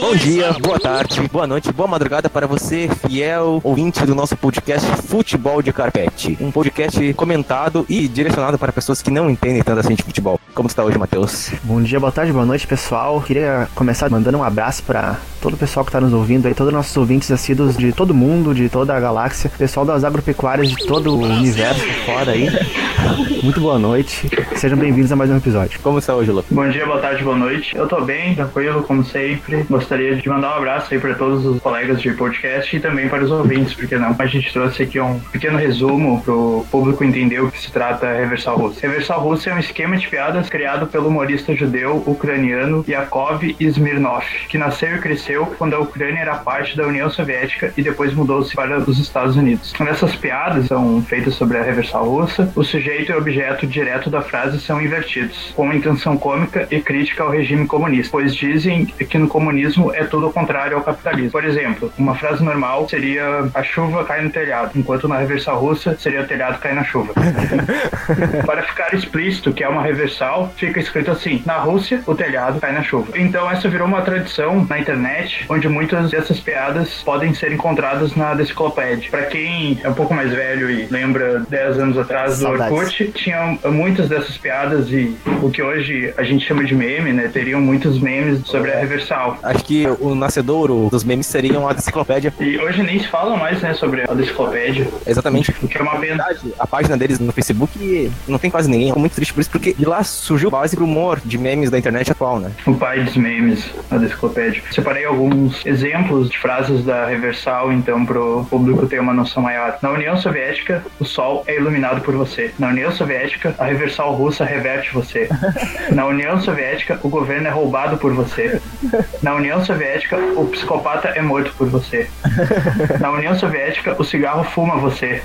Bom dia, boa tarde, boa noite, boa madrugada para você, fiel ouvinte do nosso podcast Futebol de Carpete. Um podcast comentado e direcionado para pessoas que não entendem tanto assim de futebol. Como está hoje, Matheus? Bom dia, boa tarde, boa noite, pessoal. Queria começar mandando um abraço para todo o pessoal que está nos ouvindo aí, todos os nossos ouvintes assíduos de todo mundo, de toda a galáxia, pessoal das agropecuárias de todo o universo fora aí. Muito boa noite. Sejam bem-vindos a mais um episódio. Como está hoje, Lu? Bom dia, boa tarde, boa noite. Eu tô bem, tranquilo, como sempre. Gostaria de mandar um abraço aí para todos os colegas de podcast e também para os ouvintes, porque não? A gente trouxe aqui um pequeno resumo pro público entender o que se trata Reversal Russo. Reversal Russo é um esquema de piadas criado pelo humorista judeu ucraniano Yakov Smirnov, que nasceu e cresceu quando a Ucrânia era parte da União Soviética e depois mudou-se para os Estados Unidos. Nessas piadas são feitas sobre a Reversal Russa, o sujeito e objeto direto da frase são invertidos, com intenção cômica e crítica ao regime comunista, pois dizem que no comunismo é tudo ao contrário ao capitalismo. Por exemplo, uma frase normal seria a chuva cai no telhado, enquanto na reversal russa seria o telhado cai na chuva. Para ficar explícito que é uma reversal, fica escrito assim: na Rússia, o telhado cai na chuva. Então essa virou uma tradição na internet, onde muitas dessas piadas podem ser encontradas na Deciclopédia. Para quem é um pouco mais velho e lembra 10 anos atrás do Saudades. Orkut, tinha muitas dessas piadas e o que hoje a gente chama de meme, né? Teriam muitos memes sobre a reversal. Acho que o nascedouro dos memes seriam a enciclopédia. E hoje nem se fala mais, né, sobre a Deciclopédia, Exatamente. o que é uma pena. A página deles no Facebook não tem quase ninguém. Fico muito triste por isso, porque de lá surgiu base pro humor de memes da internet atual, né? O pai dos memes, a Deciclopédia. Separei alguns exemplos de frases da reversal, então, pro público ter uma noção maior. Na União Soviética, o sol é iluminado por você. Na União Soviética, a reversal russa reverte você. Na União Soviética, o governo é roubado por você. Na União Soviética, o psicopata é morto por você. Na União Soviética, o cigarro fuma você.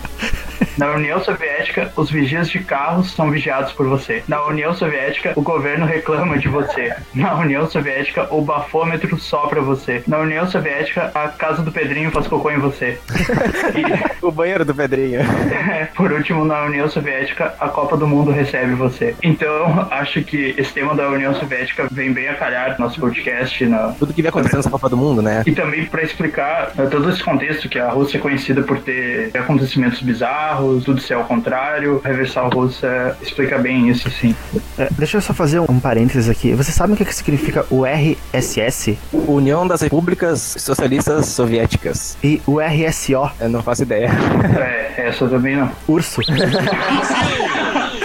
Na União Soviética, os vigias de carros são vigiados por você. Na União Soviética, o governo reclama de você. Na União Soviética, o bafômetro sopra você. Na União Soviética, a casa do Pedrinho faz cocô em você. O banheiro do Pedrinho. E, por último, na União Soviética, a Copa do Mundo recebe você. Então, acho que esse tema da União Soviética vem bem a calhar no nosso podcast. Na... Tudo que vem acontecendo nessa Copa do Mundo, né? E também para explicar eh, todo esse contexto que a Rússia é conhecida por ter acontecimentos bizarros, tudo ser ao contrário. Reversal Russa explica bem isso, sim. É, deixa eu só fazer um parênteses aqui. Vocês sabem o que, que significa o RSS União das Repúblicas Socialistas Soviéticas. e o RSO, Eu não faço ideia. É, essa também não. urso?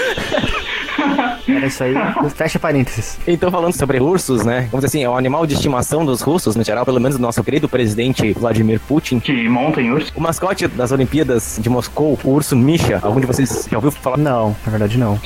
Era isso aí. Fecha parênteses. Então, falando sobre ursos, né? Vamos dizer assim, é um animal de estimação dos russos, no geral, pelo menos do nosso querido presidente Vladimir Putin. Que monta em urso. O mascote das Olimpíadas de Moscou, o urso Misha, algum de vocês já ouviu falar? Não, na verdade não.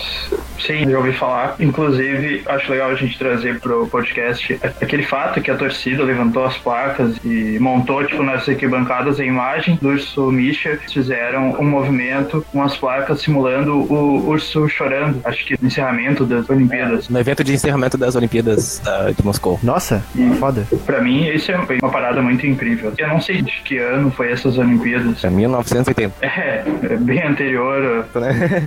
Sim, já ouvi falar. Inclusive, acho legal a gente trazer pro podcast aquele fato que a torcida levantou as placas e montou, tipo, nas arquibancadas a imagem do urso Misha. Fizeram um movimento, umas placas simulando o urso chorando. Acho que no encerramento das Olimpíadas. No evento de encerramento das Olimpíadas da- de Moscou. Nossa, foda. Pra mim, isso é uma parada muito incrível. Eu não sei de que ano foi essas Olimpíadas. É 1980, É, é bem anterior.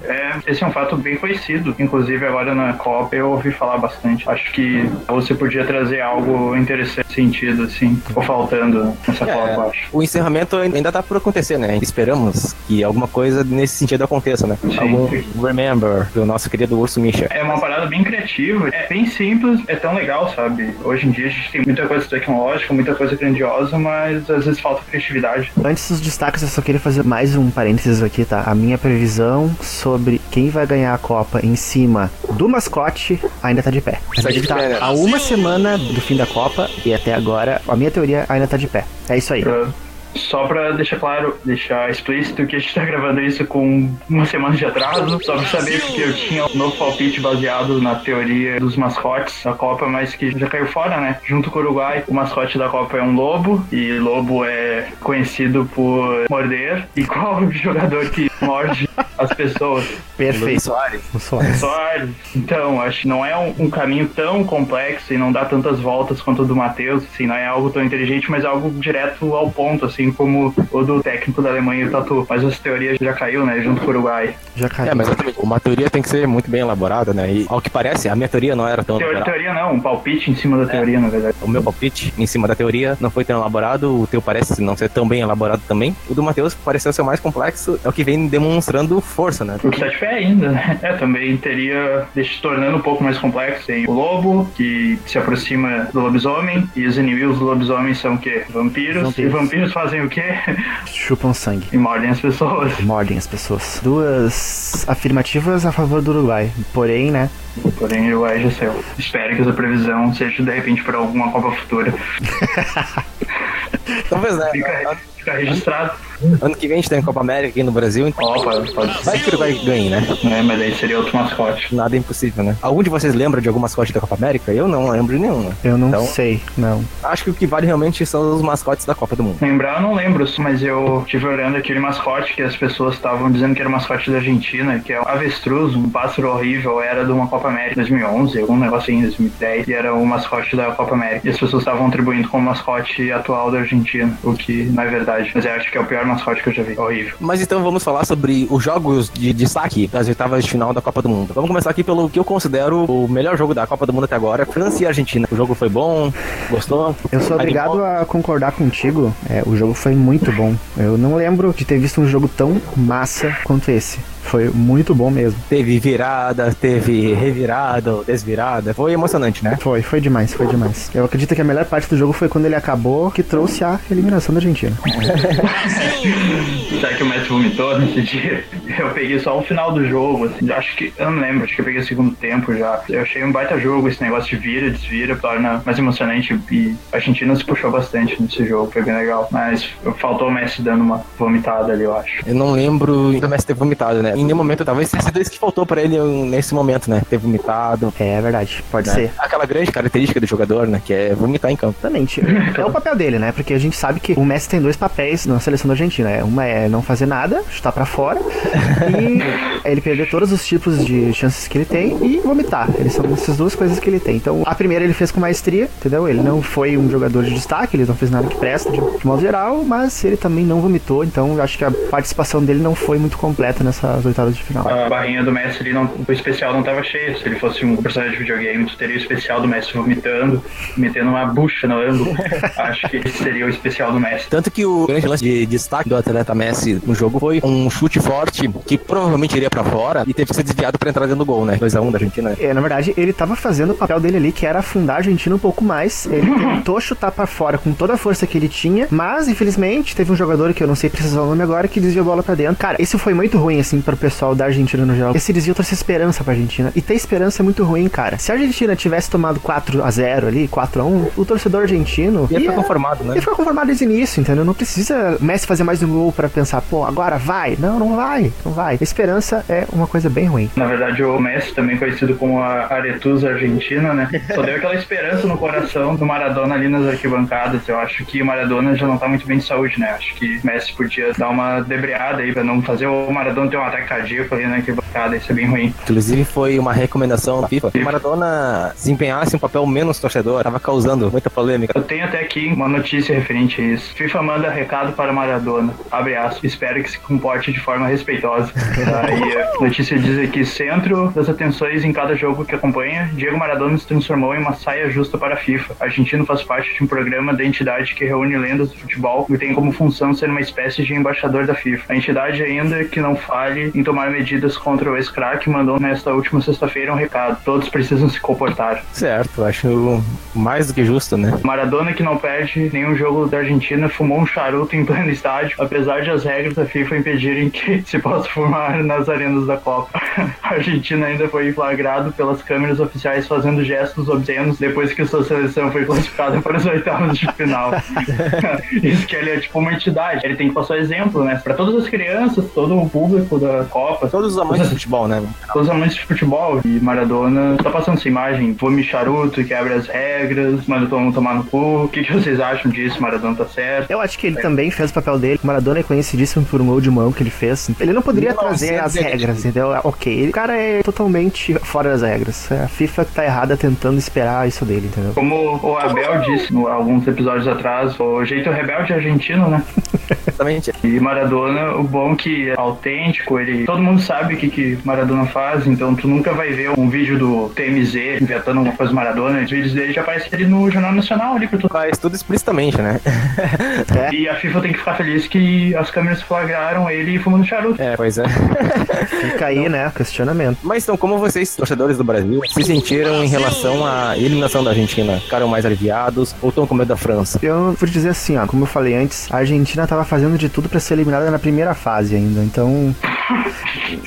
É, esse é um fato bem conhecido. Inclusive, agora na Copa eu ouvi falar bastante. Acho que você podia trazer algo interessante sentido, assim. Ficou faltando nessa Copa, eu acho. O encerramento ainda tá por acontecer, né? Esperamos que alguma coisa nesse sentido aconteça, né? Sim. Algum remember do nosso querido urso Misha. É uma parada bem criativa, é bem simples, é tão legal, sabe? Hoje em dia a gente tem muita coisa tecnológica, muita coisa grandiosa, mas às vezes falta criatividade. Antes dos destaques, eu só queria fazer mais um parênteses aqui, tá? A minha previsão sobre quem vai ganhar a Copa em cima do mascote ainda tá de pé. A gente de tá pé, né? há uma semana do fim da Copa e até agora a minha teoria ainda tá de pé. É isso aí. Pra- Só pra deixar claro, deixar explícito que a gente tá gravando isso com uma semana de atraso, só pra saber porque eu tinha um novo palpite baseado na teoria dos mascotes da Copa, mas que já caiu fora, né? Junto com o Uruguai, o mascote da Copa é um lobo, e lobo é conhecido por morder. E qual o jogador que morde as pessoas? Perfeito. Soares. O Soares. Soares. Então, acho que não é um, um caminho tão complexo e não dá tantas voltas quanto o do Matheus, assim, não é algo tão inteligente, mas é algo direto ao ponto, assim, assim como o do técnico da Alemanha, o Tatu. Mas essa teoria já caiu, né, junto com o Uruguai. Já caiu. É, mas exatamente, uma teoria tem que ser muito bem elaborada, né? E ao que parece, a minha teoria não era tão Teoria, elaborada. teoria não, um palpite em cima da teoria, na verdade. O meu palpite em cima da teoria não foi tão elaborado, o teu parece não ser tão bem elaborado também. O do Matheus pareceu ser mais complexo, é o que vem demonstrando força, né? O que tá de pé ainda, né? É, também teria, deixa tornando um pouco mais complexo. Tem o lobo, que se aproxima do lobisomem, e os inimigos do lobisomem são o quê? Vampiros. Vampiros. E vampiros fazem o quê? Chupam sangue. e mordem as pessoas. Mordem as pessoas. Duas afirmativas a favor do Uruguai. Porém, né? Porém, o Uruguai já saiu. Espero que essa previsão seja de repente para alguma Copa futura. Talvez, né? Fica, fica registrado. Ano que vem a gente tem a Copa América aqui no Brasil, então Ó, pode, vai que o Uruguai ganhe, né? É, mas aí seria outro mascote. Nada é impossível, né? Algum de vocês lembra de algum mascote da Copa América? Eu não lembro de nenhum, né? Eu não Então- sei, não. Acho que o que vale realmente são os mascotes da Copa do Mundo. Lembrar, eu não lembro, mas eu tive olhando aquele mascote que as pessoas estavam dizendo que era o mascote da Argentina, que é o avestruz, um pássaro horrível, era de uma Copa América 2011, algum negócio em 2010, e era o mascote da Copa América. E as pessoas estavam atribuindo como mascote atual da Argentina, o que não é verdade. Mas eu acho que é o pior mascote que eu já vi. Horrível. Mas então vamos falar sobre os jogos de destaque das oitavas de final da Copa do Mundo. Vamos começar aqui pelo que eu considero o melhor jogo da Copa do Mundo até agora, França e Argentina. O jogo foi bom, gostou? Eu sou obrigado a concordar contigo. É, o jogo foi muito bom. Eu não lembro de ter visto um jogo tão massa quanto esse. Foi muito bom mesmo. Teve virada, teve revirada, desvirada. Foi emocionante, né? Foi, foi demais, foi demais. Eu acredito que a melhor parte do jogo foi quando ele acabou, que trouxe a eliminação da Argentina. Será que o Messi vomitou nesse dia? Eu peguei só o final do jogo, assim. Acho que. Eu não lembro, acho que eu peguei o segundo tempo já. Eu achei um baita jogo, esse negócio de vira, desvira, torna mais emocionante. E a Argentina se puxou bastante nesse jogo, foi bem legal. Mas faltou o Messi dando uma vomitada ali, eu acho. Eu não lembro do Messi ter vomitado, né? Em nenhum momento, talvez tenha sido isso que faltou pra ele nesse momento, né? Ter vomitado. É, é verdade, pode né? ser. Aquela grande característica do jogador, né? Que é vomitar em campo. Exatamente. É o papel dele, né? Porque a gente sabe que o Messi tem dois papéis na seleção da Argentina. né? Uma é não fazer nada, chutar pra fora, e é ele perder todos os tipos de chances que ele tem e vomitar. Eles são essas duas coisas que ele tem. Então, a primeira ele fez com maestria, entendeu? Ele não foi um jogador de destaque, ele não fez nada que presta de, de modo geral, mas ele também não vomitou, então eu acho que a participação dele não foi muito completa nessas oitavas de final. A barrinha do Messi ali, não, o especial não tava cheio. Se ele fosse um personagem de videogame, tu teria o especial do Messi vomitando, metendo uma bucha no ângulo. Acho que esse seria o especial do Messi. Tanto que o grande lance de destaque do atleta Messi no jogo foi um chute forte que provavelmente iria pra fora e teve que ser desviado pra entrar dentro do gol, né? 2x1 da Argentina. É, na verdade, ele tava fazendo o papel dele ali, que era afundar a Argentina um pouco mais. Ele tentou chutar pra fora com toda a força que ele tinha, mas infelizmente teve um jogador que eu não sei precisar o nome agora que desviou a bola pra dentro. Cara, isso foi muito ruim, assim, pro pessoal da Argentina no geral. Esse desvio trouxe esperança pra Argentina. E ter esperança é muito ruim, cara. Se a Argentina tivesse tomado 4 a 0 ali, 4 a 1 o torcedor argentino Ia ficar conformado, né? Ia ficar conformado desde o início, entendeu? Não precisa o Messi fazer mais um gol pra pensar, pô, agora vai. Não, não vai, não vai. Esperança é uma coisa bem ruim. Na verdade, o Messi, também conhecido como a Aretusa Argentina, né? Só deu aquela esperança no coração do Maradona ali nas arquibancadas. Eu acho que o Maradona já não tá muito bem de saúde, né? Acho que o Messi podia dar uma debreada aí pra não fazer o Maradona ter um ataque cardíaco ali na arquibancada. Isso é bem ruim. Inclusive foi uma recomendação da FIFA que o Maradona desempenhasse um papel menos torcedor. Tava causando muita polêmica. Eu tenho até aqui uma notícia referente a isso. FIFA manda recado para Maradona. Abre aspas. Espero que se comporte de forma respeitosa. Aí a notícia diz aqui: centro das atenções em cada jogo que acompanha, Diego Maradona se transformou em uma saia justa para a FIFA. Argentino faz parte de um programa da entidade que reúne lendas do futebol e tem como função ser uma espécie de embaixador da FIFA. A entidade ainda que não fale em tomar medidas contra o ex-craque mandou nesta última sexta-feira um recado. Todos precisam se comportar. Certo, acho mais do que justo, né? Maradona, que não perde nenhum jogo da Argentina, fumou um charuto em pleno estádio, apesar de as regras da FIFA impedirem que se possa fumar nas arenas da Copa. A Argentina ainda foi flagrado pelas câmeras oficiais fazendo gestos obscenos depois que sua seleção foi classificada para os oitavos de final. Isso que ele é tipo uma entidade. Ele tem que passar exemplo, né? Para todas as crianças, todo o público da da Copa. Todos os amantes de futebol, né? Todos os amantes de futebol. E Maradona tá passando essa imagem. Vou charuto, quebra as regras, manda todo mundo tomar no cu. O que, que vocês acham disso? Maradona tá certo? Eu acho que ele é. também fez o papel dele. Maradona é conhecidíssimo por um gol de mão que ele fez. Ele não poderia não, trazer as regras, entendeu? Ok, o cara é totalmente fora das regras. A FIFA tá errada tentando esperar isso dele, entendeu? Como o Abel disse alguns episódios atrás, o jeito rebelde argentino, né? Exatamente. E Maradona, o bom que é autêntico, ele. Todo mundo sabe o que, que Maradona faz, então tu nunca vai ver um vídeo do TMZ inventando uma coisa Maradona. Os vídeos dele já aparecem ali no Jornal Nacional ali pra tu. Faz tudo explicitamente, né? é. E a FIFA tem que ficar feliz que as câmeras flagraram ele fumando charuto. É, pois é. Fica aí, né? Questionamento. Mas então, como vocês, torcedores do Brasil, se sentiram em relação à eliminação da Argentina? Ficaram mais aliviados ou estão com medo da França? Eu vou dizer assim, ó, como eu falei antes, a Argentina tava fazendo de tudo para ser eliminada na primeira fase ainda, então.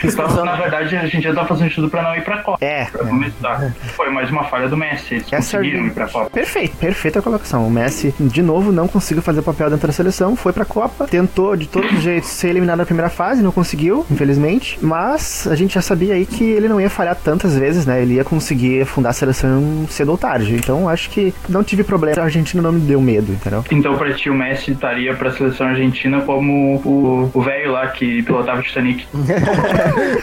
Então, na verdade, a gente já tá fazendo tudo pra não ir pra Copa. É. Pra é. Foi mais uma falha do Messi. Eles Essa conseguiram ir pra Copa. Perfeito, perfeita colocação. O Messi, de novo, não conseguiu fazer o papel dentro da seleção, foi pra Copa, tentou de todos os jeitos ser eliminado na primeira fase, não conseguiu, infelizmente. Mas a gente já sabia aí que ele não ia falhar tantas vezes, né? Ele ia conseguir fundar a seleção cedo ou tarde. Então acho que não tive problema. A Argentina não me deu medo, entendeu? Então, pra ti, o Messi estaria pra seleção argentina como o velho lá que pilotava o Titanic. ハハ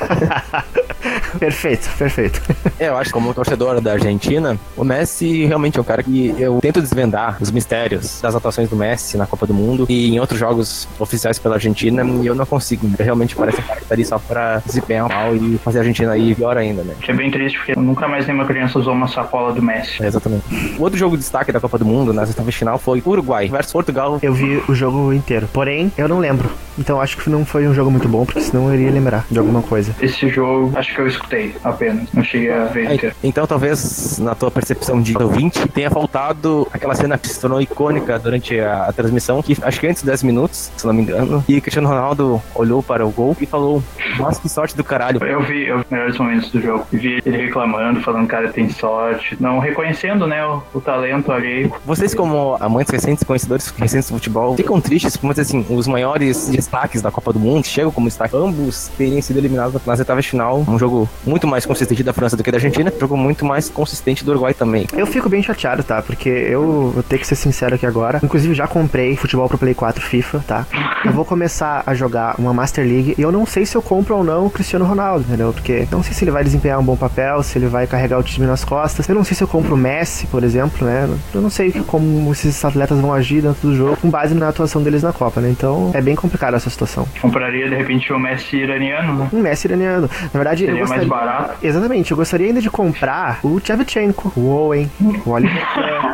ハハ。perfeito, perfeito. É, eu acho que como torcedor da Argentina, o Messi realmente é um cara que eu tento desvendar os mistérios das atuações do Messi na Copa do Mundo e em outros jogos oficiais pela Argentina e eu não consigo. Realmente parece um cara que tá ali só pra desempenhar mal e fazer a Argentina aí pior ainda, né? Que é bem triste porque nunca mais nenhuma criança usou uma sacola do Messi. É, exatamente. O outro jogo de destaque da Copa do Mundo oitavas de final foi Uruguai versus Portugal. Eu vi o jogo inteiro, porém eu não lembro. Então acho que não foi um jogo muito bom, porque senão eu iria lembrar de alguma coisa. Esse jogo, acho que eu escutei apenas. Não cheguei a ver inteiro. Então talvez, na tua percepção de ouvinte, tenha faltado aquela cena que se tornou icônica durante a, a transmissão, que acho que antes de 10 minutos, se não me engano, e Cristiano Ronaldo olhou para o gol e falou: Nossa, que sorte do caralho. Eu vi, eu vi os melhores momentos do jogo. Vi ele reclamando, falando, cara, tem sorte. Não reconhecendo, né, o, o talento ali. Vocês, como amantes recentes, conhecedores recentes do futebol, ficam tristes, como assim, os maiores destaques da Copa do Mundo chegam como destaque, ambos terem sido eliminados nas etapas de final. Um jogo muito mais consistente da França do que da Argentina, jogo muito mais consistente do Uruguai também. Eu fico bem chateado, tá? Porque eu vou ter que ser sincero aqui agora. Inclusive, já comprei futebol pro Play 4 FIFA, tá? Eu vou começar a jogar uma Master League e eu não sei se eu compro ou não o Cristiano Ronaldo, entendeu? Porque não sei se ele vai desempenhar um bom papel, se ele vai carregar o time nas costas. Eu não sei se eu compro o Messi, por exemplo, né? Eu não sei como esses atletas vão agir dentro do jogo com base na atuação deles na Copa, né? Então é bem complicado essa situação. Compraria de repente o Messi iraniano, né? Um Messi iraniano. Na verdade, Seria eu gostaria... mais barato. Exatamente, eu gostaria ainda de comprar o Tchevchenko, o Owen, o Oliver.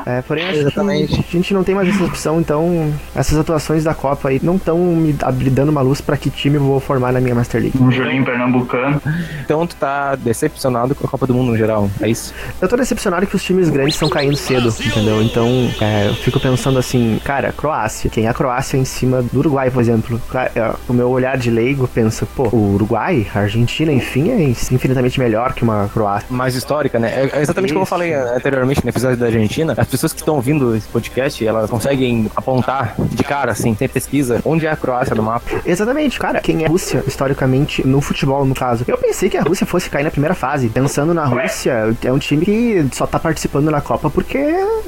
é, porém, acho Exatamente. a gente não tem mais essa opção, então essas atuações da Copa aí não estão me dando uma luz para que time eu vou formar na minha Master League. Um Julinho Pernambucano. Então tu tá decepcionado com a Copa do Mundo no geral, é isso? Eu tô decepcionado que os times grandes estão caindo cedo, entendeu? Então, é, eu fico pensando assim, cara, Croácia. Quem é a Croácia em cima do Uruguai, por exemplo? É, o meu olhar de leigo pensa, pô, o Uruguai, a Argentina, enfim, é infinitamente melhor que uma Croácia. Mais histórica, né? É exatamente Isso. como eu falei anteriormente no episódio da Argentina. As pessoas que estão ouvindo esse podcast, elas conseguem apontar de cara, assim, sem pesquisa, onde é a Croácia no mapa. Exatamente, cara. Quem é a Rússia, historicamente, no futebol, no caso. Eu pensei que a Rússia fosse cair na primeira fase. Pensando na Rússia, é um time que só tá participando na Copa porque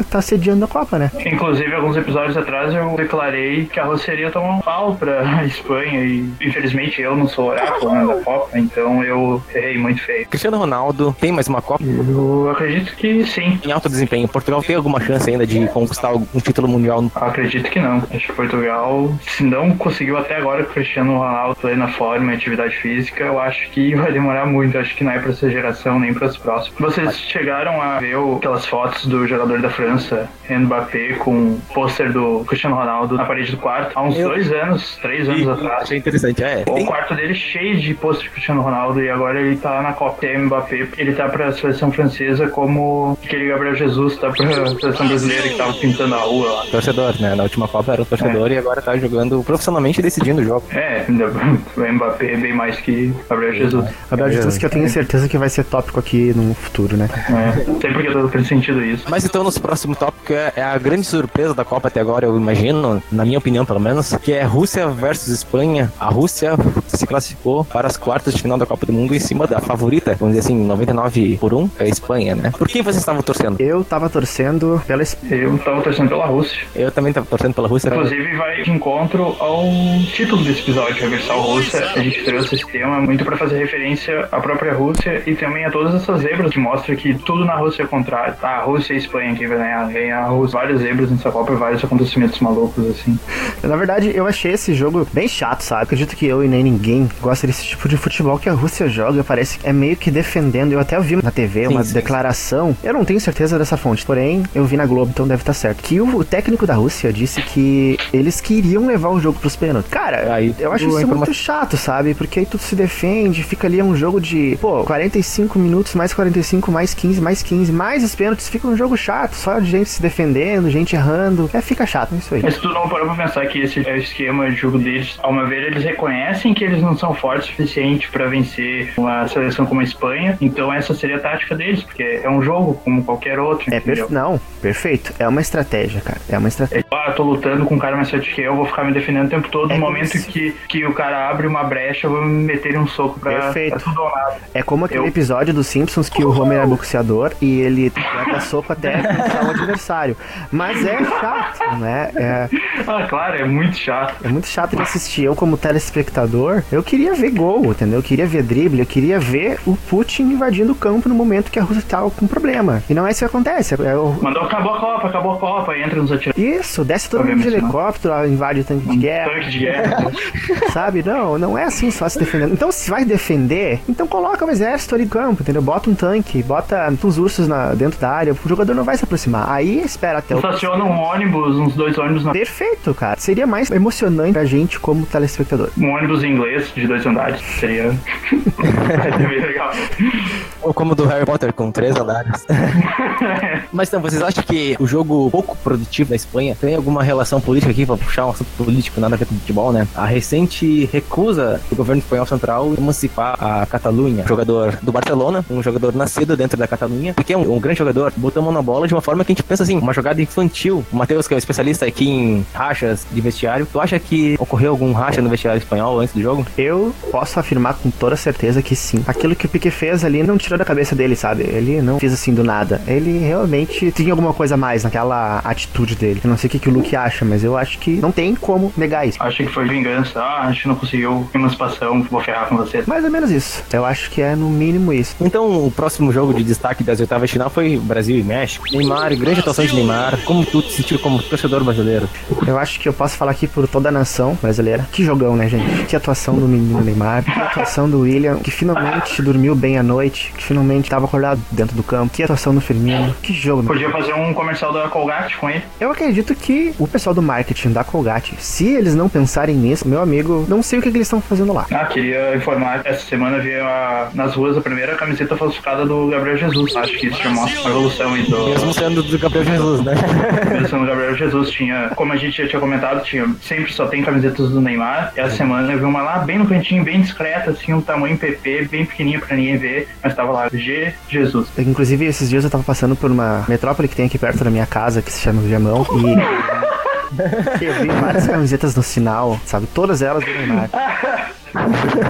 tá sediando a Copa, né? Inclusive, alguns episódios atrás eu declarei que a Rússia iria tomar um pau pra Espanha e, infelizmente, eu não sou oráculo né, da Copa, então eu errei muito feio. Cristiano Ronaldo tem mais uma Copa? Eu acredito que sim. Em alto desempenho, Portugal tem alguma chance ainda de conquistar um título mundial? Acredito que não. Acho que Portugal, se não conseguiu até agora o Cristiano Ronaldo plena forma e atividade física, eu acho que vai demorar muito. Acho que não é pra essa geração nem para as próximas. Vocês chegaram a ver aquelas fotos do jogador da França, Mbappé, com pôster do Cristiano Ronaldo na parede do quarto há uns eu... dois anos, três anos e, atrás. Achei interessante, é. O quarto dele cheio de pôster de Cristiano Ronaldo e agora ele tá na Copa é Mbappé, ele tá pra seleção francesa como aquele Gabriel Jesus tá pra seleção brasileira que tava pintando a rua lá. Torcedor, né? Na última Copa era o torcedor e agora tá jogando profissionalmente e decidindo o jogo. É, o Mbappé é bem mais que Gabriel Jesus. Gabriel Jesus, que eu tenho certeza que vai ser tópico aqui no futuro, né? É, sempre que eu tô pressentindo isso. Mas então, nosso próximo tópico é, é a grande surpresa da Copa até agora, eu imagino, na minha opinião pelo menos, que é Rússia versus Espanha. A Rússia se classificou para as quartas de final da Copa do Mundo em cima da favorita, vamos dizer assim, 99 por 1, é a Espanha, né? Por quem vocês estavam torcendo? Eu tava torcendo pela Espanha. Eu tava torcendo pela Rússia. Eu também tava torcendo pela Rússia. Inclusive vai de encontro ao título desse episódio, Reversal Rússia. A gente trouxe esse tema muito para fazer referência à própria Rússia e também a todas essas zebras que mostra que tudo na Rússia é contrário. Tá, a Rússia e a Espanha que vai ganhar, ganhar Rússia. Várias zebras nessa Copa e vários acontecimentos malucos assim. Na verdade, eu achei esse jogo bem chato, sabe? Acredito que eu e nem ninguém gosta desse tipo de futebol que a Rússia joga. Parece que é meio que defendendo. Eu até vi na TV uma sim, sim. declaração. Eu não tenho certeza dessa fonte, porém, eu vi na Globo, então deve estar certo. Que o, técnico da Rússia disse que eles queriam levar o jogo pros pênaltis. Cara, Aí, eu acho isso informa- muito chato, sabe? Porque aí tu se defende, fica ali um jogo de, pô, 45 minutos, mais 45, mais 15, mais 15, mais os pênaltis. Fica um jogo chato, só de gente se defendendo, gente errando. É, fica chato, é isso aí. Mas tu não parou pra pensar que esse é o esquema de jogo deles. Ao meu ver, eles reconhecem que eles não são fortes o suficiente pra vencer uma seleção como a Espanha. Então essa seria a tática deles, porque é um jogo como qualquer outro. É perfe... Não, perfeito. É uma estratégia, cara. É uma estratégia. É, ah, eu tô lutando com um cara mais forte que eu, vou ficar me defendendo o tempo todo. É no momento isso. que, que o cara abre uma brecha, eu vou me meter um soco pra, Perfeito. pra tudo ou nada. É como aquele Eu- episódio dos Simpsons que o Homer é boxeador e ele troca soco até o adversário. Mas é chato, né? É, Ah, claro, é muito chato. é muito chato de assistir. Eu, como telespectador, eu queria ver gol, entendeu? Eu queria ver drible, eu queria ver o Putin invadindo o campo no momento que a Rússia tava com problema. E não é isso que acontece. É o... Mandou, acabou a Copa, acabou a Copa, entra nos atiradores. Isso, desce todo mundo de não. helicóptero, invade o tanque de guerra. Tanque de guerra. Sabe? Não, não é assim só se defendendo. Então, se vai defender, então coloca o exército ali em campo, entendeu? Bota um tanque, bota uns ursos na, dentro da área, o jogador não vai se aproximar. Aí espera até o. Estaciona um ônibus, uns dois ônibus na Perfeito, cara. Seria mais emocionante pra gente como telespectador. um ônibus em inglês de dois andares. Seria. Seria bem legal. Ou como o do Harry Potter, com três andares. Mas então, vocês acham que o jogo pouco produtivo da Espanha tem alguma relação política aqui, pra puxar um assunto político, nada a ver com futebol, né? A recente recusa do governo espanhol central em emancipar a Catalunha. Jogador do Barcelona, um jogador nascido dentro da Catalunha, porque é um, um grande jogador, botou a mão na bola de uma forma que a gente pensa assim, uma jogada infantil. O Matheus, que é o especialista aqui em rachas de vestiário, tu acha que ocorreu algum racha no vestiário espanhol antes do jogo? Eu posso afirmar com toda certeza que sim. Aquilo que o Piquet fez ali não tirou da cabeça dele, sabe? Ele não fez assim do nada. Ele realmente tinha alguma coisa a mais naquela atitude dele. Eu não sei o que, que o Luke acha, mas eu acho que não tem como negar isso. Acho que foi vingança. Ah, a gente não conseguiu emancipação, vou ferrar com você. Mais ou menos isso. Eu acho que é no mínimo isso. Então, o próximo jogo de destaque das oitavas de final foi Brasil e México. Neymar, grande atuação de Neymar. Como tu te sentiu como torcedor brasileiro? Eu acho que eu posso falar aqui por toda a nação brasileira. Que jogão, né, gente? Que atuação do menino Neymar. Que atuação do William, que finalmente dormiu bem à noite. Que finalmente estava acordado dentro do campo. Que atuação do Firmino. Que jogo, né? Podia fazer um comercial da Colgate com ele. Eu acredito que o pessoal do marketing da Colgate, se eles não pensarem nisso, meu amigo, não sei o que, que eles estão fazendo lá. Ah, queria informar que essa semana veio a- nas ruas a primeira camiseta falsificada do Gabriel Jesus. Acho que isso já mostra uma evolução aí do. Mesmo sendo do Gabriel Jesus, né? Mesmo no Gabriel Jesus tinha, como a gente já tinha comentado, tinha sempre só tem camisetas do Neymar. E essa semana eu vi uma lá bem no cantinho, bem discreta, assim, um tamanho PP, bem pequenininha pra ninguém ver, mas tava lá G Jesus. Inclusive, esses dias eu tava passando por uma metrópole que tem aqui perto da minha casa, que se chama Viamão, e eu vi várias camisetas no sinal, sabe? Todas elas do Neymar.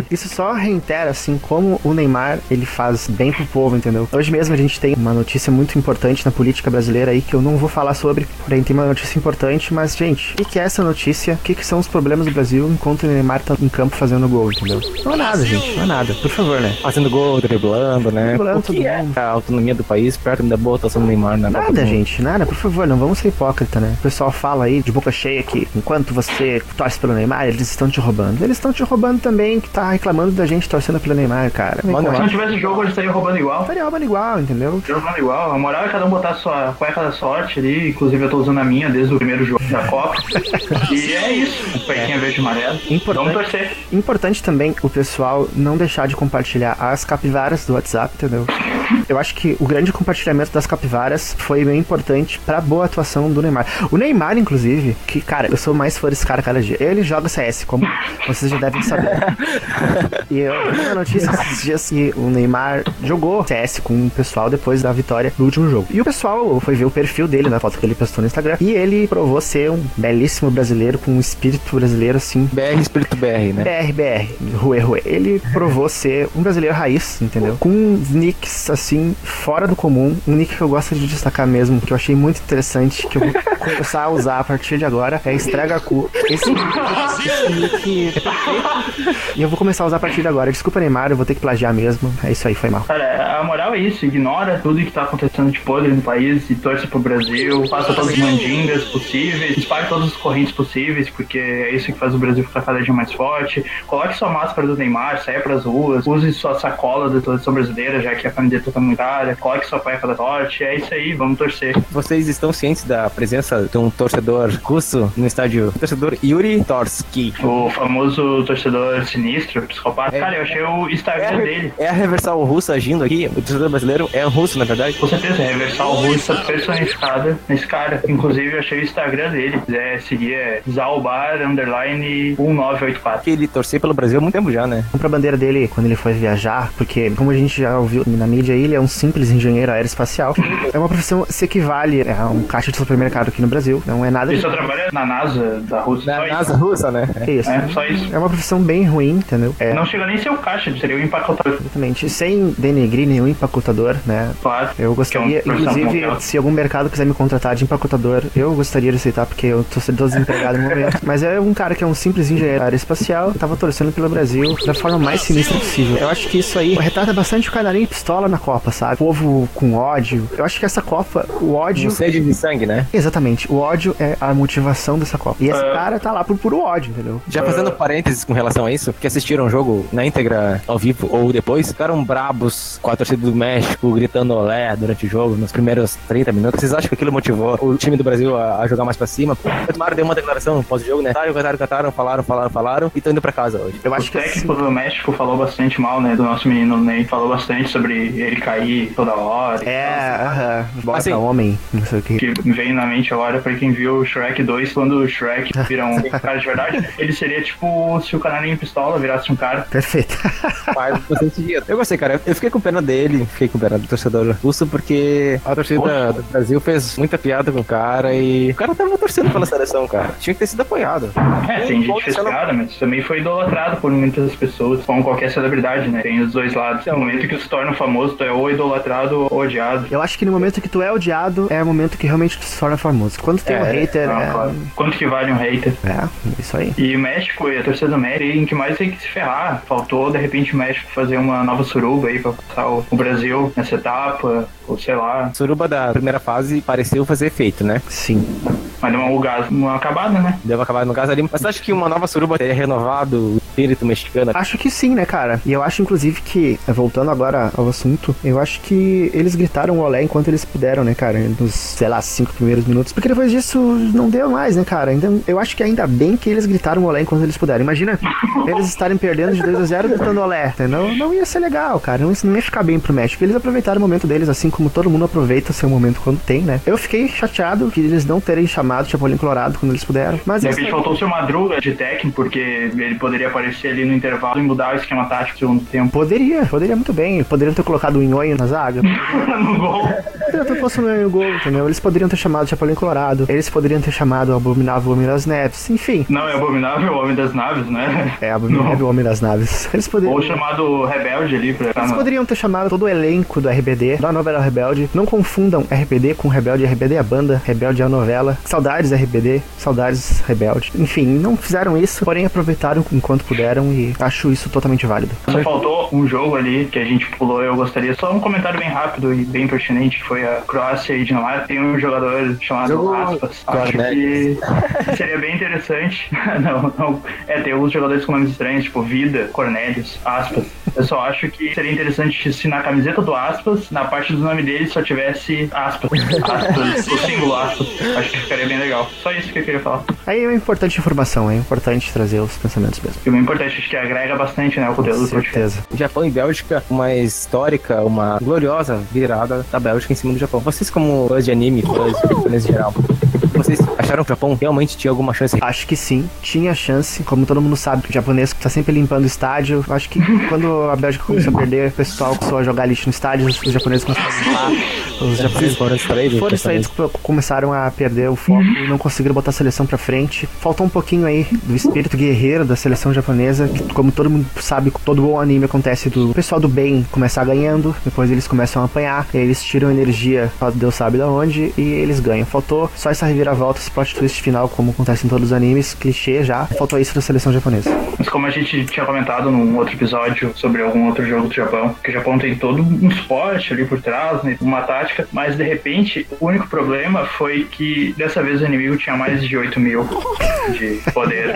Isso só reitera, assim, como o Neymar, ele faz bem pro povo, entendeu? Hoje mesmo a gente tem uma notícia muito importante na política brasileira aí, que eu não vou falar sobre, porém tem uma notícia importante, mas, gente, o que, que é essa notícia? O que, que são os problemas do Brasil enquanto o Neymar tá em campo fazendo gol, entendeu? Não é nada, gente, não é nada, por favor, né? Fazendo gol, driblando, né? Driblando todo é mundo. a autonomia do país perto da boa atuação do Neymar, né? Nada, gente, nada, por favor, não vamos ser hipócrita, né? O pessoal fala aí de boca cheia que enquanto você torce pelo Neymar, eles estão te roubando. Eles estão te roubando também. Também que tá reclamando da gente torcendo pelo Neymar, cara. Se não tivesse jogo, eles estariam roubando igual. Estaria roubando igual, entendeu? Jogando igual. A moral é cada um botar a sua cueca da sorte ali. Inclusive, eu tô usando a minha desde o primeiro jogo da Copa. e é isso. Cuequinha verde e amarela. Importante. Vamos torcer. Importante também o pessoal não deixar de compartilhar as capivaras do WhatsApp, entendeu? Eu acho que o grande compartilhamento das capivaras foi bem importante pra boa atuação do Neymar. O Neymar, inclusive, que, cara, eu sou mais fã desse cara cada dia. Ele joga CS, como vocês já devem saber. E eu vi uma notícia esses dias que o Neymar jogou CS com o pessoal depois da vitória do último jogo. E o pessoal foi ver o perfil dele na foto que ele postou no Instagram. E ele provou ser um belíssimo brasileiro com um espírito brasileiro assim BR Espírito BR, né? BR, BR, Rue, Rue. Ele provou ser um brasileiro raiz, entendeu? Com nicks, assim, fora do comum. Um nick que eu gosto de destacar mesmo, que eu achei muito interessante, que eu vou começar a usar a partir de agora, é Estrega Cu. Esse, esse nick é perfeito. E eu vou começar a usar a partir de agora. Desculpa, Neymar, eu vou ter que plagiar mesmo. É isso aí, foi mal. Cara, a moral é isso, ignora tudo que tá acontecendo de podre no país e torce pro Brasil, faça todas as mandingas possíveis, espalhe todas as correntes possíveis, porque é isso que faz o Brasil ficar cada dia mais forte. Coloque sua máscara do Neymar, saia pras ruas, use sua sacola da seleção brasileira, já que a camiseta tá muito cara, coloque sua cueca da sorte, é isso aí, vamos torcer. Vocês estão cientes da presença de um torcedor russo no estádio? O torcedor Yuri Torsky. O famoso torcedor sinistro, psicopata. É. Cara, eu achei o Instagram dele. É a reversal russa agindo aqui. O torcedor brasileiro é russo, na verdade. Com certeza, é reversal russa personificada nesse cara. Inclusive, eu achei o Instagram dele. Se quiser seguir, é Zalbar underline 1984. Que ele torcer pelo Brasil há muito tempo já, né? Compra a bandeira dele quando ele foi viajar, porque, como a gente já ouviu na mídia, ele é um simples engenheiro aeroespacial. É uma profissão que se equivale a um caixa de supermercado aqui no Brasil. Não é nada Ele de. só trabalha na NASA da Rússia. Na só isso. NASA russa, né? É isso. É, só isso. É uma profissão bem ruim, entendeu? É, Não chega nem ser o caixa, seria o empacotador. exatamente. Sem denegrir nenhum empacotador, né? Claro. Eu gostaria, é um profissional inclusive, se algum mercado quiser me contratar de empacotador, eu gostaria de aceitar, porque eu tô sendo desempregado no momento. Mas é um cara que é um simples engenheiro aeroespacial, tava torcendo pelo Brasil da forma mais sinistra possível. Eu acho que isso aí retrata bastante o canarinho pistola na Copa, sabe? O povo com ódio. Eu acho que essa Copa, o ódio. Um sede de sangue, né? Exatamente, o ódio é a motivação dessa Copa. E esse É. cara tá lá por puro ódio, entendeu? Já fazendo parênteses com relação a isso, que assistiram o jogo na íntegra ao vivo ou depois, ficaram brabos com a torcida do México gritando olé durante o jogo, nos primeiros 30 minutos. Vocês acham que aquilo motivou o time do Brasil a, a jogar mais pra cima? O Neymar deu uma declaração pós-jogo, né? Tá, cantaram, cantaram, falaram, falaram, falaram e estão indo pra casa hoje. Eu O acho que assim, técnico do México falou bastante mal, né, do nosso menino Ney. Falou bastante sobre ele cair toda hora. É, aham. Bota Assim- homem, não sei o que. O que vem na mente agora, pra quem viu o Shrek 2, quando o Shrek vira um cara de verdade, ele seria tipo se o canarinho pistola virasse um cara. Perfeito. Eu gostei, cara. Eu fiquei com pena dele, fiquei com pena do torcedor russo, porque a torcida Poxa. do Brasil fez muita piada com o cara e o cara tava torcendo pela seleção, cara. Tinha que ter sido apoiado. É, tem gente que fez piada, mas também foi idolatrado por muitas pessoas, como qualquer celebridade, né? Tem os dois lados. No momento que tu se torna famoso, tu é ou idolatrado ou odiado. Eu acho que no momento que tu é odiado, é o momento que realmente tu se torna famoso. Quando tem um É, hater, Não, é... claro. Quanto que vale um hater? É, isso aí. E o México e a torcida do México em que mais tem que se ferrar. Faltou, de repente, o México fazer uma nova suruba aí pra passar o, o Brasil nessa etapa, ou sei lá. Suruba da primeira fase pareceu fazer efeito, né? Sim. Mas deu uma, gás- uma acabada, né? Deu acabar no caso ali. Mas você acha que uma nova suruba teria renovado o espírito mexicano? Acho que sim, né, cara? E eu acho, inclusive, que, voltando agora ao assunto, eu acho que eles gritaram olé enquanto eles puderam, né, cara? Nos, sei lá, cinco primeiros minutos. Porque depois disso não deu mais, né, cara? Então, eu acho que ainda bem que eles gritaram olé enquanto eles puderam. Imagina eles estarem perdendo de 2 a 0 gritando olé, entendeu? Não ia ser legal, cara. Não, não ia ficar bem pro México. Eles aproveitaram o momento deles, assim como todo mundo aproveita seu momento quando tem, né? Eu fiquei chateado que eles não terem chamado Chapolin Colorado quando eles puderam. Mas De eles repente faltou o seu Madruga de técnico, porque ele poderia aparecer ali no intervalo e mudar o esquema tático do segundo tempo. Poderia, poderia muito bem. Poderiam ter colocado o Nhonho na zaga. no gol. Poderiam ter posto o no gol, entendeu? Eles poderiam ter chamado o Chapolin Colorado. Eles poderiam ter chamado o Abominável Homem das Neves. Enfim, Não, é abominável Homem das Naves, né? é Abominável Homem das Naves. Eles poderiam... Ou chamado Rebelde ali pra. Eles poderiam ter chamado todo o elenco do RBD, da novela Rebelde. Não confundam RBD com Rebelde. RBD é a banda, Rebelde é a novela. Saudades RBD, saudades Rebelde. Enfim, não fizeram isso, porém aproveitaram enquanto puderam e acho isso totalmente válido. Só faltou um jogo ali que a gente pulou. Eu gostaria só um comentário bem rápido e bem pertinente que foi a Croácia e Dinamarca, tem um jogador chamado Aspas. Acho que seria bem interessante. não, não. É, tem alguns jogadores com nomes estranhos, tipo Vida, Cornelius, Aspas. Eu só acho que seria interessante se na camiseta do Aspas, na parte do nome dele, só tivesse Aspas. Aspas, o símbolo Aspas. Acho que ficaria bem legal. Só isso que eu queria falar. Aí é uma importante informação, é importante trazer os pensamentos mesmo. E o importante, acho que agrega bastante, né, o conteúdo Com do podcast. certeza. Japão e Bélgica, uma histórica, uma gloriosa virada da Bélgica em cima do Japão. Vocês, como fãs de anime, fãs japoneses em geral, vocês acharam que o Japão realmente tinha alguma chance? Acho que sim, tinha chance, como todo mundo sabe, o japonês tá sempre limpando o estádio. Acho que quando a Bélgica começou a perder, o pessoal começou a jogar lixo no estádio, os japoneses começaram a limpar, os japoneses foram distraídos? foram distraídos, co- começaram a perder o foco e não conseguiram botar a seleção pra frente. Faltou um pouquinho aí do espírito guerreiro da seleção japonesa, que, como todo mundo sabe, todo bom anime acontece do pessoal do bem começar ganhando, depois eles começam a apanhar, eles tiram energia, Deus sabe da onde, e eles ganham. Faltou só essa reviravolta, esse plot twist final, como acontece em todos os animes, clichê já. Faltou isso da seleção japonesa. Mas como a gente tinha comentado num outro episódio sobre algum outro jogo do Japão, que o Japão tem todo um esporte ali por trás, né, uma tática, mas de repente o único problema foi que dessa vez o inimigo tinha mais de 8 mil de poder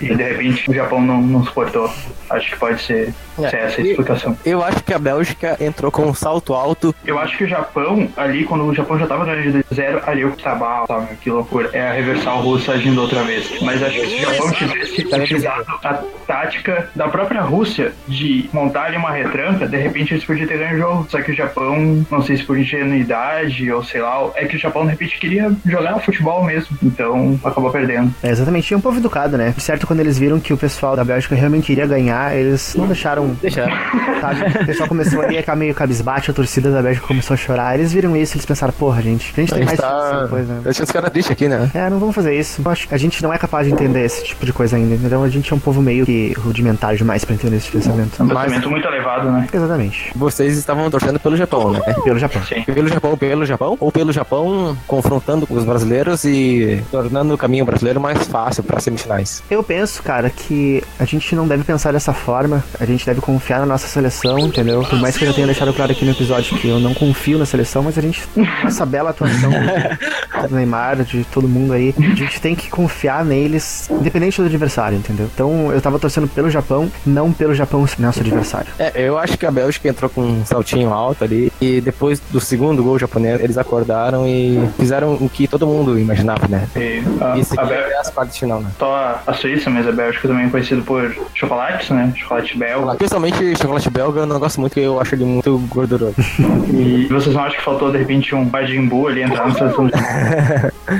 e de repente o Japão não, não suportou. Acho que pode ser, É, ser essa a explicação. Eu acho que a Bélgica entrou com um salto alto. Eu acho que o Japão, ali, quando o Japão já tava ganhando de zero, ali eu tava, sabe, que loucura. É a reversal russa agindo outra vez. Mas acho que se o Japão tivesse utilizado a tática da própria Rússia de montar ali uma retranca, de repente eles podiam ter ganho o jogo. Só que o Japão, não sei se por ingenuidade ou sei lá, é que o Japão de repente queria jogar futebol mesmo. Então acabou perdendo. É, exatamente, e é um povo educado, né? Certo, quando eles viram que o pessoal da Bélgica realmente iria ganhar, eles não deixaram Deixa. sabe? O pessoal começou ali a ficar meio cabisbate, a torcida da Bélgica começou a chorar. Eles viram isso, eles pensaram, porra, gente, a gente tem mais tá. coisa. Deixa os caras tristes aqui, né? É, não vamos fazer isso. Acho que a gente não é capaz de entender esse tipo de coisa ainda. Então a gente é um povo meio que rudimentar demais pra entender esse pensamento. É um Mas- pensamento muito elevado, né? Exatamente. Vocês estavam torcendo pelo Japão, né? Pelo Japão. Sim. Pelo Japão, pelo Japão, ou pelo Japão confrontando com os brasileiros e tornando o caminho brasileiro mais fácil para semifinais. Eu penso, cara, que a gente não deve pensar dessa forma. A gente deve confiar na nossa seleção, entendeu? Por mais que eu já tenha deixado claro aqui no episódio que eu não confio na seleção, mas a gente, essa bela atuação do Neymar, de todo mundo aí, a gente tem que confiar neles, independente do adversário, entendeu? Então eu tava torcendo pelo Japão, não pelo Japão ser nosso adversário. É, eu acho que a Bélgica entrou com um saltinho alto ali e depois do segundo gol japonês eles acordaram e fizeram o que todo mundo imaginava, né? E a, Esse a aqui Bélgica é as de final, né? só a, a Suíça, mas a Bélgica também é conhecido por chocolates, né? Chocolate belga. Principalmente chocolate belga, eu não gosto muito, porque eu acho ele muito gorduroso. E vocês não acham que faltou de repente um Majin Buu ali entrar na seleção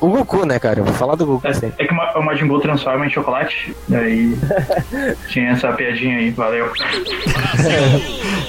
O Goku, né, cara? Eu vou falar do Goku É, sempre. é que o Majin Buu transforma em chocolate. Daí tinha essa piadinha aí, valeu.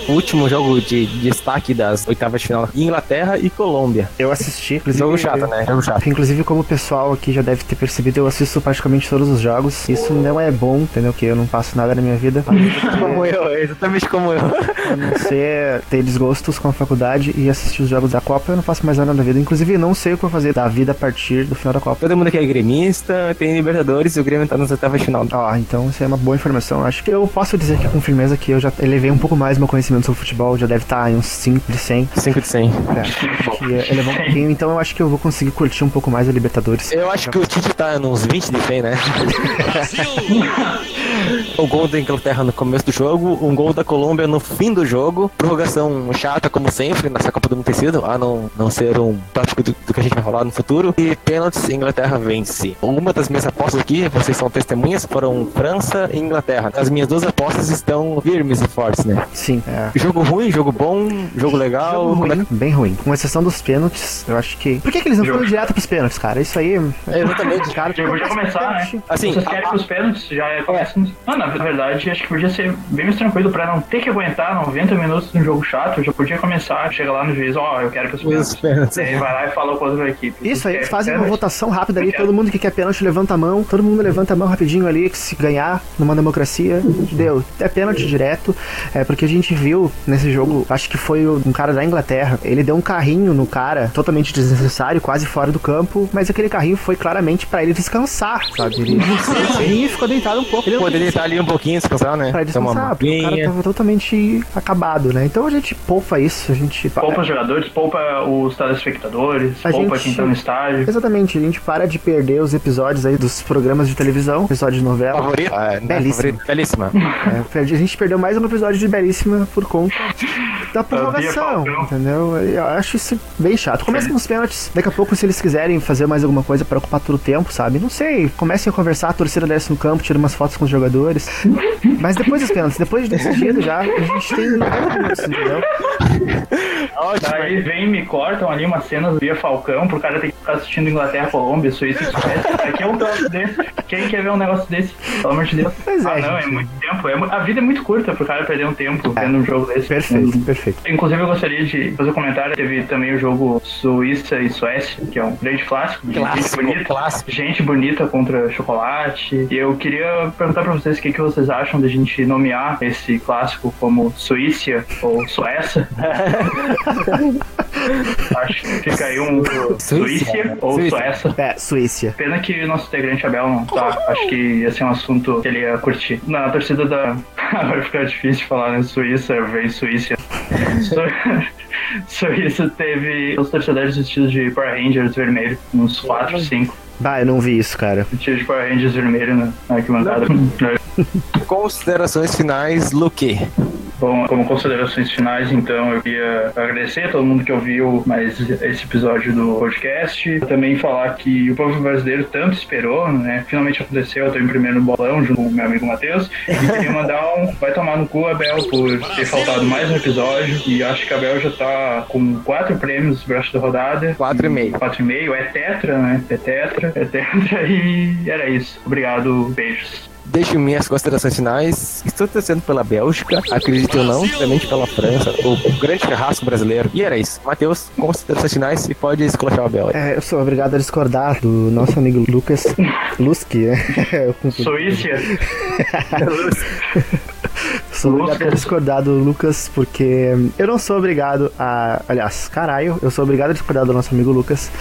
O último jogo de destaque das oitavas de final, Inglaterra e Colômbia. Eu assisti, inclusive. Jogo chato, né? Jogo chato. Inclusive, como o pessoal aqui já deve ter percebido, eu assisto praticamente todos os jogos. Isso não é bom, entendeu? Porque eu não faço nada na minha vida. Como eu, exatamente como eu. A não ser ter desgostos com a faculdade e assistir os jogos da Copa, eu não faço mais nada na vida. Inclusive, eu não sei o que eu vou fazer da vida a partir do final da Copa. Todo mundo aqui é gremista, tem Libertadores e o Grêmio tá nas oitavas de final. Ó, então isso é uma boa informação. Acho que eu posso dizer aqui com firmeza que eu já elevei um pouco mais meu conhecimento sobre futebol, já deve estar em uns 5 de 100. 5 de 100. É, que elevou um pouquinho, então eu acho que eu vou conseguir curtir um pouco mais a Libertadores. Eu acho que o Tite tá nos 20 de 100, né? o gol da Inglaterra no começo do jogo, um gol da Colômbia no fim do jogo, prorrogação chata como sempre nessa Copa do Mundo tecido, a não, não ser um tópico do, do que a gente vai falar no futuro, e pênaltis, Inglaterra vence. Uma das minhas apostas aqui, vocês são testemunhas, foram França e Inglaterra. As minhas duas apostas estão firmes e fortes, né? Sim, é. Jogo ruim, jogo bom, jogo legal. Jogo como é ruim, bem ruim. Com exceção dos pênaltis, eu acho que. Por que, que eles não foram direto pros pênaltis, cara? Isso aí. É, exatamente. Cara, Já podia começar, né? Assim, Vocês querem a- que os pênaltis já é começam. Ah, na verdade, acho que podia ser bem mais tranquilo pra não ter que aguentar 90 minutos de um jogo chato. Já podia começar, chega lá no juiz, ó, eu quero que os pênaltis. Aí vai lá e fala com a outra equipe. Isso aí eles fazem uma votação rápida ali, todo mundo que quer pênalti levanta a mão, todo mundo levanta a mão rapidinho ali, que se ganhar numa democracia, deu. É pênalti direto, é porque a gente viu nesse jogo, acho que foi um cara da Inglaterra, ele deu um carrinho no cara, totalmente desnecessário, quase fora do campo, mas aquele carrinho foi claramente para ele descansar, sabe? Ele e ficou deitado um pouco. Ele Poderia estar ali um pouquinho, descansar, né? Pra descansar, uma porque o cara tava totalmente acabado, né? Então a gente poupa isso, a gente. Poupa os jogadores, poupa os telespectadores, A poupa gente- quem tá no estádio. Exatamente, a gente para de perder os episódios aí dos programas de televisão, episódio de novela. Favorito? Ah, né, Belíssima. favorito. Belíssima. É, a gente perdeu mais um episódio de Belíssima por conta da prorrogação, entendeu? Eu acho isso bem chato. Começa com os pênaltis, daqui a pouco, se eles quiserem fazer mais alguma coisa pra ocupar todo o tempo, sabe? Não sei, comecem a conversar, a torcida desce no campo, tira umas fotos com os jogadores. Mas depois dos pênaltis, depois de decidido já, a gente tem 90 minutos, entendeu? Ótimo. Daí vem e me cortam ali umas cenas via Falcão pro cara ter que ficar assistindo Inglaterra, Colômbia, Suíça e Suécia. Aqui é um negócio desse. Quem quer ver um negócio desse? Pelo amor de Deus. Pois é, ah, não, é gente. muito tempo. É a vida é muito curta pro cara perder um tempo vendo um jogo desse. Perfeito, perfeito. Inclusive, eu gostaria de fazer um comentário. Teve também o jogo Suíça e Suécia, que é um grande clássico. Clássico, gente bonita, clássico. Gente bonita contra chocolate. E eu queria perguntar pra vocês o que, que vocês acham da gente nomear esse clássico como Suíça ou Suécia. Acho que fica aí um Suíça, Suíça ou Suíça. Suécia. É, Suíça. Pena que o nosso integrante Abel não tá. Acho que ia ser um assunto que ele ia curtir. Na torcida da. Agora fica difícil falar, né? Suíça, vem Suíça. Su- Suíça teve os torcedores vestidos de Power Rangers vermelho, uns 4, 5 Bah, eu não vi isso, cara. vestidos de Power Rangers vermelho na, na arquibancada. Considerações finais, Luque. Bom, como considerações finais, então, eu queria agradecer a todo mundo que ouviu mais esse episódio do podcast. Também falar que o povo brasileiro tanto esperou, né? Finalmente aconteceu, eu tô em primeiro no bolão junto com meu amigo Matheus. E queria mandar um vai tomar no cu, Abel, por ter faltado mais um episódio. E acho que a Abel já tá com quatro prêmios braço da rodada. Quatro e meio. 4,5. É tetra, né? É tetra, é tetra. E era isso. Obrigado, beijos. Deixo minhas considerações finais. Estou torcendo pela Bélgica, acredito ou não, somente pela França, o grande carrasco brasileiro. E era isso. Matheus, considerações finais e pode esculachar o Abel. É, eu sou obrigado a discordar do nosso amigo Lucas Luski, né? Suíça. Sou obrigado a discordar do Lucas, porque eu não sou obrigado a. Aliás, caralho, eu sou obrigado a discordar do nosso amigo Lucas,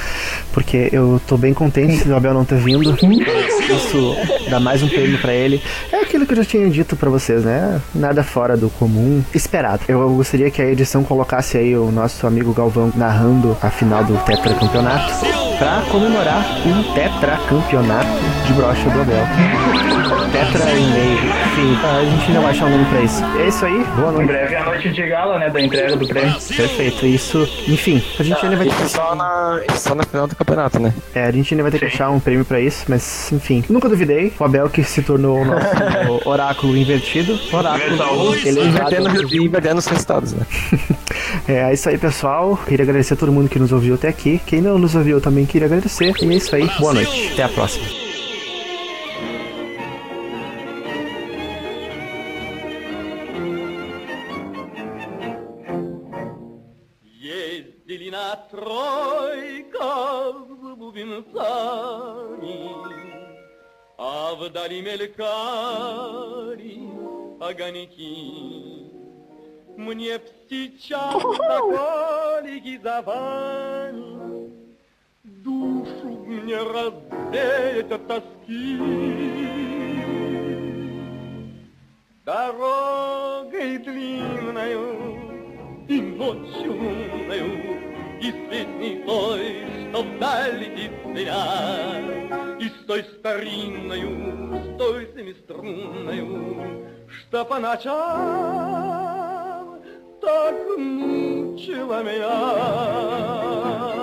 porque eu tô bem contente do Abel não ter vindo. Isso dá mais um prêmio pra ele. É aquilo que eu já tinha dito pra vocês, né? Nada fora do comum. Esperado. Eu gostaria que a edição colocasse aí o nosso amigo Galvão narrando a final do tetracampeonato pra comemorar um tetracampeonato de brocha do Abel. Tetra e meio. Enfim, a gente ainda vai achar um nome pra isso. É isso aí. Boa Em noite. breve é a noite de gala, né? Da entrega do prêmio. Perfeito. Isso. Enfim, a gente ainda vai ter Isso que só na, isso só na final do campeonato, né? é, a gente ainda vai ter que achar um prêmio pra isso, mas enfim. Nunca duvidei. O Abel que se tornou o nosso oráculo invertido. Oráculo. Ele é invertendo os resultados, né? É, é isso aí, pessoal. Queria agradecer a todo mundo que nos ouviu até aqui. Quem não nos ouviu também queria agradecer. E é isso aí. Boa noite. Até a próxima. Тройках с бубенцами, А вдали мелькали огоньки. Мне б сейчас за вами Душу мне развеять от тоски. Дорогой длинною и ночью лунною, И песней той, что вдаль летит меня, И с той старинною, с той семиструнною, Что по ночам так мучила меня.